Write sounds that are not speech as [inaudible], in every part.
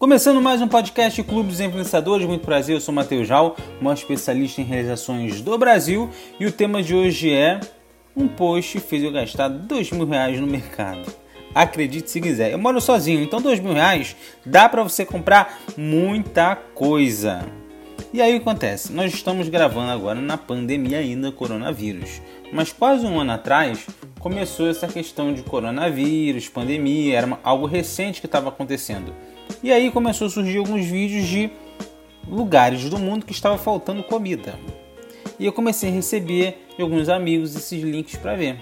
Começando mais um podcast Clube dos Influenciadores, muito prazer, eu sou Matheus Jal, um especialista em realizações do Brasil e o tema de hoje é um post fez eu gastar dois mil reais no mercado. Acredite se quiser, eu moro sozinho, então dois mil reais dá para você comprar muita coisa. E aí o que acontece? Nós estamos gravando agora na pandemia ainda coronavírus, mas quase um ano atrás começou essa questão de coronavírus, pandemia, era algo recente que estava acontecendo. E aí começou a surgir alguns vídeos de lugares do mundo que estava faltando comida. E eu comecei a receber de alguns amigos esses links para ver.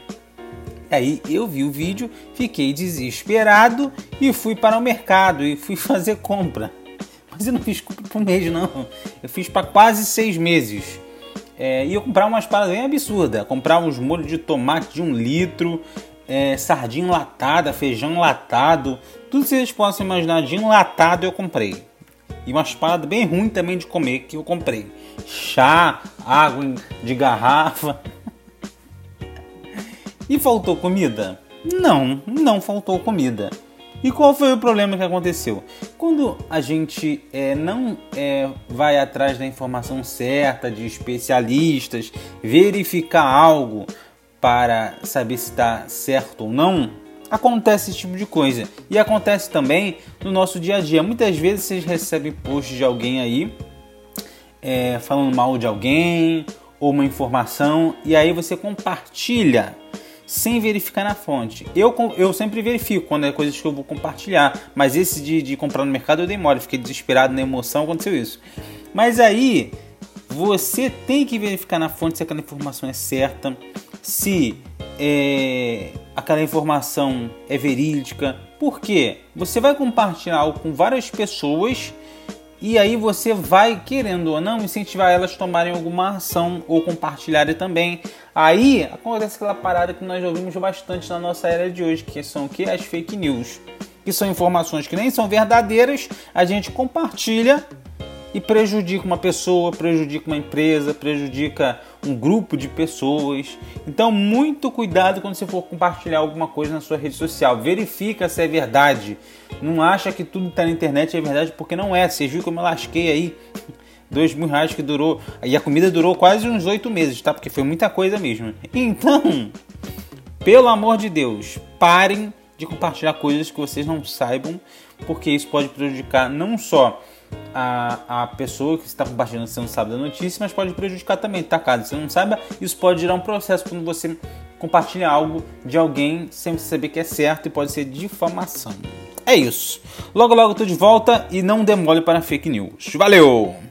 E aí eu vi o vídeo, fiquei desesperado e fui para o mercado e fui [laughs] fazer compra. Mas eu não fiz compra por mês não, eu fiz para quase seis meses. É, e eu comprar umas paradas bem absurdas, comprar uns molhos de tomate de um litro, é, sardinha enlatada, feijão enlatado, tudo que vocês possam imaginar de enlatado eu comprei. E umas paradas bem ruins também de comer que eu comprei. Chá, água de garrafa. [laughs] e faltou comida? Não, não faltou comida. E qual foi o problema que aconteceu? Quando a gente é, não é, vai atrás da informação certa de especialistas, verificar algo, para saber se está certo ou não, acontece esse tipo de coisa. E acontece também no nosso dia a dia. Muitas vezes vocês recebem posts de alguém aí é, falando mal de alguém ou uma informação e aí você compartilha sem verificar na fonte. Eu, eu sempre verifico quando é coisas que eu vou compartilhar, mas esse de, de comprar no mercado eu demoro, fiquei desesperado na emoção, aconteceu isso. Mas aí você tem que verificar na fonte se aquela informação é certa, se é, aquela informação é verídica. Porque você vai compartilhar algo com várias pessoas e aí você vai, querendo ou não, incentivar elas a tomarem alguma ação ou compartilharem também. Aí acontece aquela parada que nós ouvimos bastante na nossa era de hoje, que são que as fake news, que são informações que nem são verdadeiras, a gente compartilha e prejudica uma pessoa, prejudica uma empresa, prejudica um grupo de pessoas. Então, muito cuidado quando você for compartilhar alguma coisa na sua rede social. Verifica se é verdade. Não acha que tudo que está na internet é verdade, porque não é. Você viu como eu lasquei aí? Dois mil reais que durou. E a comida durou quase uns oito meses, tá? Porque foi muita coisa mesmo. Então, pelo amor de Deus, parem de compartilhar coisas que vocês não saibam, porque isso pode prejudicar não só a, a pessoa que está compartilhando você não sabe da notícia, mas pode prejudicar também, tá? Caso você não saiba, isso pode gerar um processo quando você compartilha algo de alguém sem saber que é certo e pode ser difamação. É isso. Logo, logo eu tô de volta e não demole para fake news. Valeu!